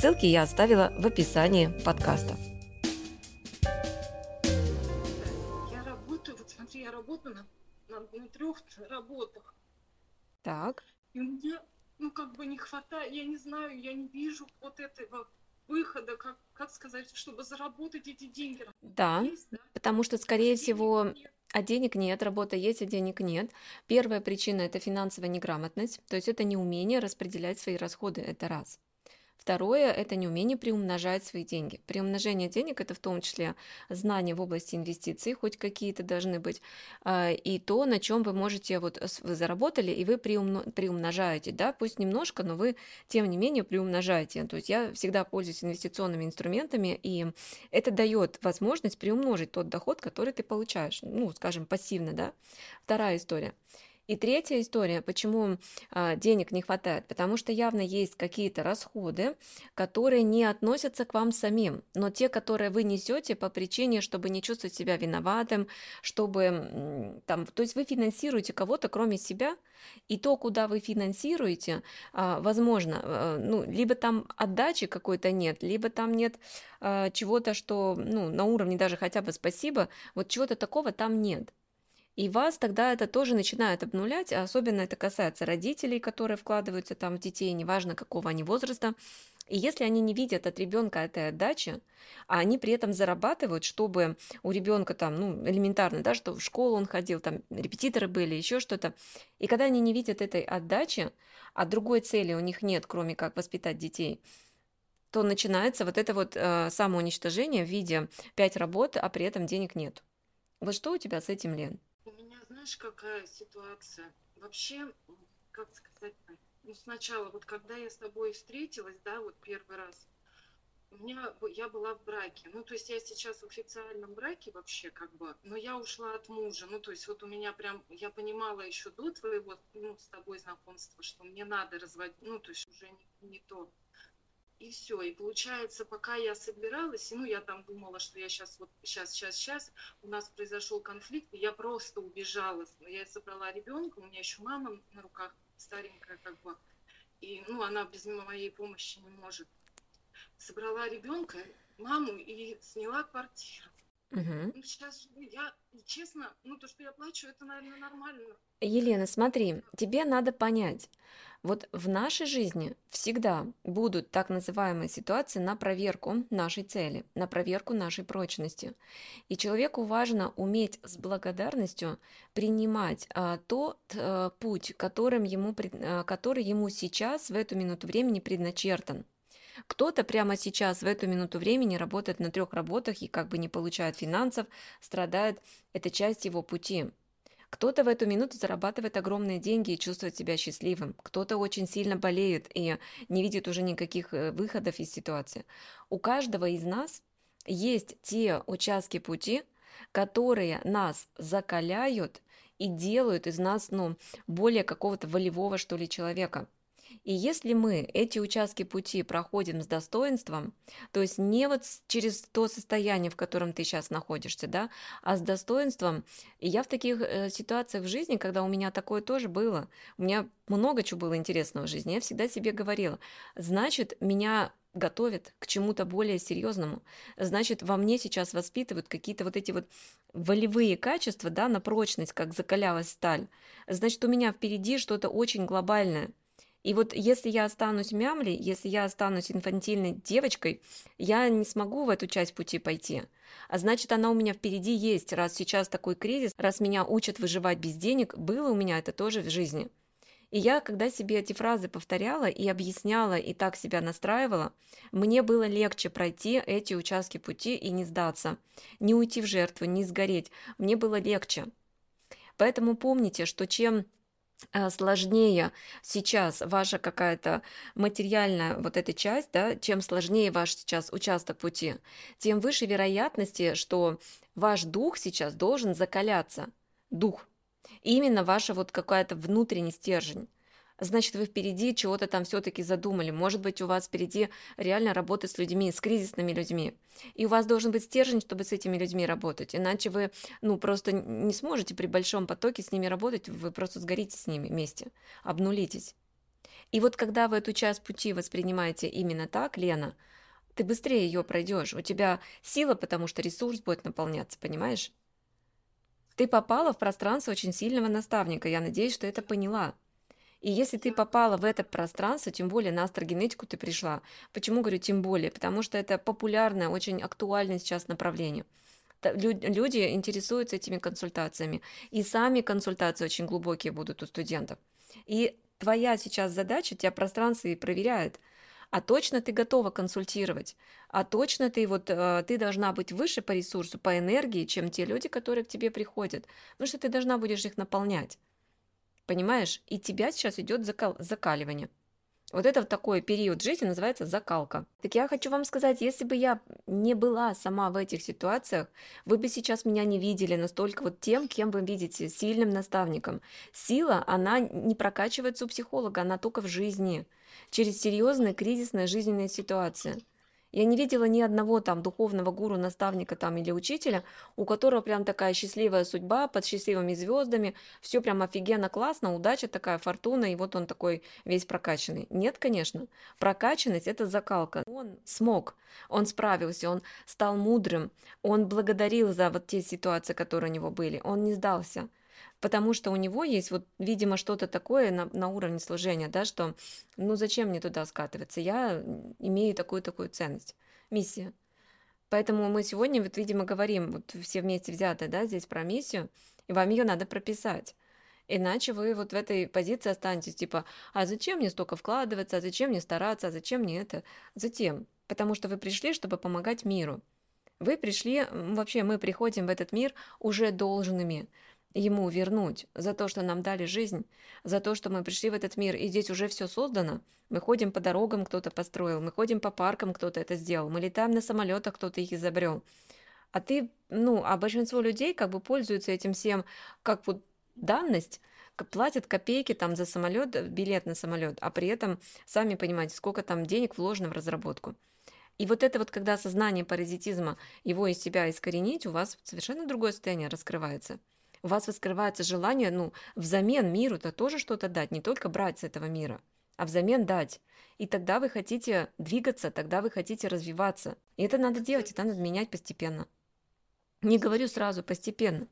Ссылки я оставила в описании подкаста. Я работаю, вот смотри, я работаю на, на, на трех работах. Так. И меня, ну, как бы не хватает, я не знаю, я не вижу вот этого выхода, как, как сказать, чтобы заработать эти деньги. Да, есть, да? потому что, скорее всего, нет. А денег нет, работа есть, а денег нет. Первая причина – это финансовая неграмотность, то есть это неумение распределять свои расходы, это раз. Второе – это неумение приумножать свои деньги. Приумножение денег – это в том числе знания в области инвестиций, хоть какие-то должны быть, а, и то, на чем вы можете, вот вы заработали, и вы приумножаете, да, пусть немножко, но вы, тем не менее, приумножаете. То есть я всегда пользуюсь инвестиционными инструментами, и это дает возможность приумножить тот доход, который ты получаешь, ну, скажем, пассивно, да. Вторая история – и третья история, почему а, денег не хватает, потому что явно есть какие-то расходы, которые не относятся к вам самим, но те, которые вы несете по причине, чтобы не чувствовать себя виноватым, чтобы там, то есть вы финансируете кого-то кроме себя, и то, куда вы финансируете, а, возможно, а, ну, либо там отдачи какой-то нет, либо там нет чего-то, что, ну, на уровне даже хотя бы спасибо, вот чего-то такого там нет. И вас тогда это тоже начинает обнулять, а особенно это касается родителей, которые вкладываются там в детей, неважно какого они возраста. И если они не видят от ребенка этой отдачи, а они при этом зарабатывают, чтобы у ребенка там, ну, элементарно, да, что в школу он ходил, там репетиторы были, еще что-то. И когда они не видят этой отдачи, а другой цели у них нет, кроме как воспитать детей, то начинается вот это вот э, самоуничтожение в виде пять работ, а при этом денег нет. Вот что у тебя с этим, Лен? Знаешь, какая ситуация? Вообще, как сказать, ну, сначала, вот когда я с тобой встретилась, да, вот первый раз, у меня, я была в браке. Ну, то есть я сейчас в официальном браке вообще, как бы, но я ушла от мужа. Ну, то есть вот у меня прям, я понимала еще до твоего, ну, с тобой знакомства, что мне надо разводить, ну, то есть уже не, не то и все. И получается, пока я собиралась, ну, я там думала, что я сейчас, вот, сейчас, сейчас, сейчас, у нас произошел конфликт, и я просто убежала. Я собрала ребенка, у меня еще мама на руках старенькая, как бы, и, ну, она без моей помощи не может. Собрала ребенка, маму и сняла квартиру. Угу. Ну, сейчас я, честно, ну то, что я плачу, это, наверное, нормально. Елена, смотри, тебе надо понять, вот в нашей жизни всегда будут так называемые ситуации на проверку нашей цели, на проверку нашей прочности. И человеку важно уметь с благодарностью принимать а, тот а, путь, которым ему, а, который ему сейчас в эту минуту времени предначертан. Кто-то прямо сейчас, в эту минуту времени, работает на трех работах и как бы не получает финансов, страдает. Это часть его пути. Кто-то в эту минуту зарабатывает огромные деньги и чувствует себя счастливым. Кто-то очень сильно болеет и не видит уже никаких э, выходов из ситуации. У каждого из нас есть те участки пути, которые нас закаляют и делают из нас ну, более какого-то волевого, что ли, человека. И если мы эти участки пути проходим с достоинством, то есть не вот через то состояние, в котором ты сейчас находишься, да, а с достоинством, и я в таких э, ситуациях в жизни, когда у меня такое тоже было, у меня много чего было интересного в жизни, я всегда себе говорила, значит, меня готовят к чему-то более серьезному. Значит, во мне сейчас воспитывают какие-то вот эти вот волевые качества, да, на прочность, как закалялась сталь. Значит, у меня впереди что-то очень глобальное. И вот если я останусь мямлей, если я останусь инфантильной девочкой, я не смогу в эту часть пути пойти. А значит, она у меня впереди есть, раз сейчас такой кризис, раз меня учат выживать без денег, было у меня это тоже в жизни. И я, когда себе эти фразы повторяла и объясняла, и так себя настраивала, мне было легче пройти эти участки пути и не сдаться, не уйти в жертву, не сгореть. Мне было легче. Поэтому помните, что чем сложнее сейчас ваша какая-то материальная вот эта часть, да, чем сложнее ваш сейчас участок пути, тем выше вероятности, что ваш дух сейчас должен закаляться. Дух. Именно ваша вот какая-то внутренний стержень значит, вы впереди чего-то там все-таки задумали. Может быть, у вас впереди реально работа с людьми, с кризисными людьми. И у вас должен быть стержень, чтобы с этими людьми работать. Иначе вы, ну, просто не сможете при большом потоке с ними работать, вы просто сгорите с ними вместе, обнулитесь. И вот когда вы эту часть пути воспринимаете именно так, Лена, ты быстрее ее пройдешь. У тебя сила, потому что ресурс будет наполняться, понимаешь? Ты попала в пространство очень сильного наставника. Я надеюсь, что это поняла. И если ты попала в это пространство, тем более на астрогенетику ты пришла. Почему говорю тем более? Потому что это популярное, очень актуальное сейчас направление. Люди интересуются этими консультациями. И сами консультации очень глубокие будут у студентов. И твоя сейчас задача, тебя пространство и проверяет. А точно ты готова консультировать, а точно ты вот э, ты должна быть выше по ресурсу, по энергии, чем те люди, которые к тебе приходят, потому что ты должна будешь их наполнять. Понимаешь? И тебя сейчас идет закал... закаливание. Вот это вот такой период жизни называется закалка. Так я хочу вам сказать, если бы я не была сама в этих ситуациях, вы бы сейчас меня не видели настолько вот тем, кем вы видите, сильным наставником. Сила, она не прокачивается у психолога, она только в жизни, через серьезные кризисные жизненные ситуации. Я не видела ни одного там духовного гуру, наставника там или учителя, у которого прям такая счастливая судьба, под счастливыми звездами, все прям офигенно классно, удача такая, фортуна, и вот он такой весь прокачанный. Нет, конечно. Прокачанность – это закалка. Он смог, он справился, он стал мудрым, он благодарил за вот те ситуации, которые у него были, он не сдался потому что у него есть вот, видимо, что-то такое на, на уровне служения, да, что, ну, зачем мне туда скатываться, я имею такую-такую ценность, миссия. Поэтому мы сегодня, вот, видимо, говорим, вот все вместе взятые, да, здесь про миссию, и вам ее надо прописать. Иначе вы вот в этой позиции останетесь, типа, а зачем мне столько вкладываться, а зачем мне стараться, а зачем мне это? Затем, потому что вы пришли, чтобы помогать миру. Вы пришли, вообще мы приходим в этот мир уже должными ему вернуть за то, что нам дали жизнь, за то, что мы пришли в этот мир, и здесь уже все создано. Мы ходим по дорогам, кто-то построил, мы ходим по паркам, кто-то это сделал, мы летаем на самолетах, кто-то их изобрел. А ты, ну, а большинство людей как бы пользуются этим всем как вот данность, платят копейки там за самолет, билет на самолет, а при этом, сами понимаете, сколько там денег вложено в разработку. И вот это вот, когда сознание паразитизма, его из себя искоренить, у вас совершенно другое состояние раскрывается у вас раскрывается желание, ну, взамен миру-то тоже что-то дать, не только брать с этого мира, а взамен дать. И тогда вы хотите двигаться, тогда вы хотите развиваться. И это надо делать, это надо менять постепенно. Не говорю сразу, постепенно.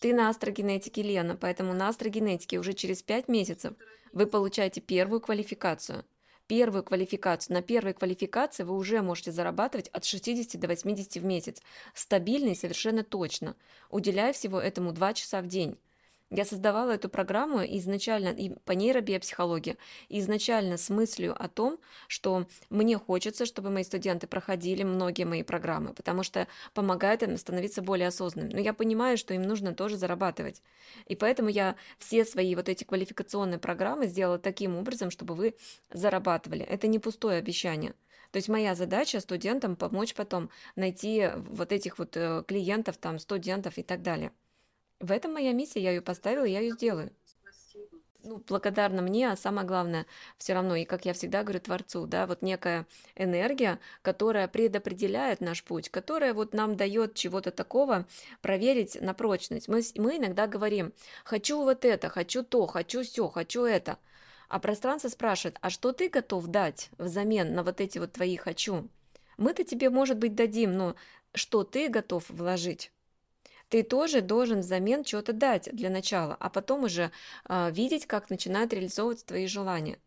Ты на астрогенетике, Лена, поэтому на астрогенетике уже через 5 месяцев вы получаете первую квалификацию – первую квалификацию. На первой квалификации вы уже можете зарабатывать от 60 до 80 в месяц. Стабильно и совершенно точно, уделяя всего этому 2 часа в день. Я создавала эту программу изначально и по нейробиопсихологии, изначально с мыслью о том, что мне хочется, чтобы мои студенты проходили многие мои программы, потому что помогает им становиться более осознанными. Но я понимаю, что им нужно тоже зарабатывать. И поэтому я все свои вот эти квалификационные программы сделала таким образом, чтобы вы зарабатывали. Это не пустое обещание. То есть моя задача студентам помочь потом найти вот этих вот э, клиентов, там, студентов и так далее. В этом моя миссия, я ее поставила, я ее сделаю. Ну, благодарна мне, а самое главное, все равно, и как я всегда говорю Творцу, да, вот некая энергия, которая предопределяет наш путь, которая вот нам дает чего-то такого проверить на прочность. Мы, мы иногда говорим, хочу вот это, хочу то, хочу все, хочу это. А пространство спрашивает, а что ты готов дать взамен на вот эти вот твои «хочу»? Мы-то тебе, может быть, дадим, но что ты готов вложить? Ты тоже должен взамен что-то дать для начала, а потом уже э, видеть, как начинают реализовываться твои желания.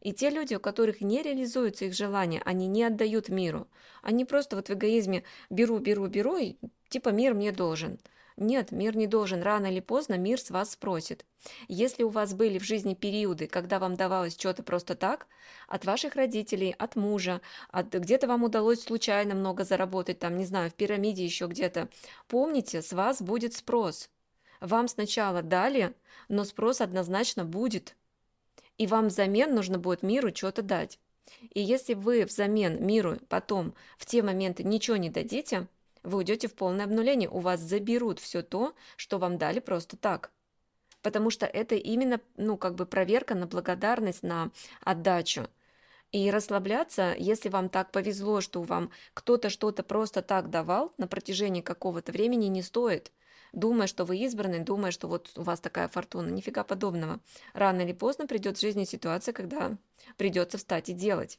И те люди, у которых не реализуются их желания, они не отдают миру. Они просто вот в эгоизме беру, беру, беру, и типа мир мне должен. Нет, мир не должен. Рано или поздно мир с вас спросит. Если у вас были в жизни периоды, когда вам давалось что-то просто так, от ваших родителей, от мужа, от где-то вам удалось случайно много заработать, там, не знаю, в пирамиде еще где-то, помните, с вас будет спрос. Вам сначала дали, но спрос однозначно будет. И вам взамен нужно будет миру что-то дать. И если вы взамен миру потом в те моменты ничего не дадите, вы уйдете в полное обнуление, у вас заберут все то, что вам дали просто так. Потому что это именно, ну, как бы проверка на благодарность, на отдачу. И расслабляться, если вам так повезло, что вам кто-то что-то просто так давал на протяжении какого-то времени, не стоит. Думая, что вы избранный, думая, что вот у вас такая фортуна. Нифига подобного. Рано или поздно придет в жизни ситуация, когда придется встать и делать.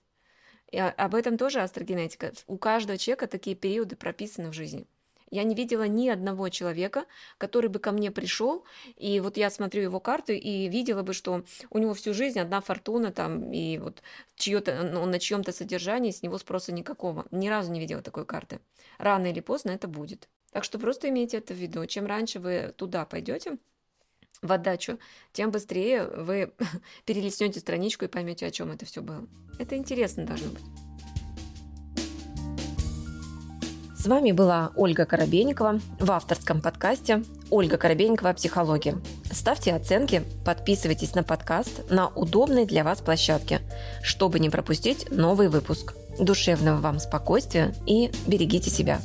И об этом тоже астрогенетика. У каждого человека такие периоды прописаны в жизни. Я не видела ни одного человека, который бы ко мне пришел, и вот я смотрю его карту и видела бы, что у него всю жизнь одна фортуна там, и вот чьё-то, он на чьем-то содержании, с него спроса никакого. Ни разу не видела такой карты. Рано или поздно это будет. Так что просто имейте это в виду. Чем раньше вы туда пойдете, в отдачу, тем быстрее вы перелистнете страничку и поймете, о чем это все было. Это интересно должно быть. С вами была Ольга Коробейникова в авторском подкасте «Ольга Коробейникова. Психология». Ставьте оценки, подписывайтесь на подкаст на удобной для вас площадке, чтобы не пропустить новый выпуск. Душевного вам спокойствия и берегите себя.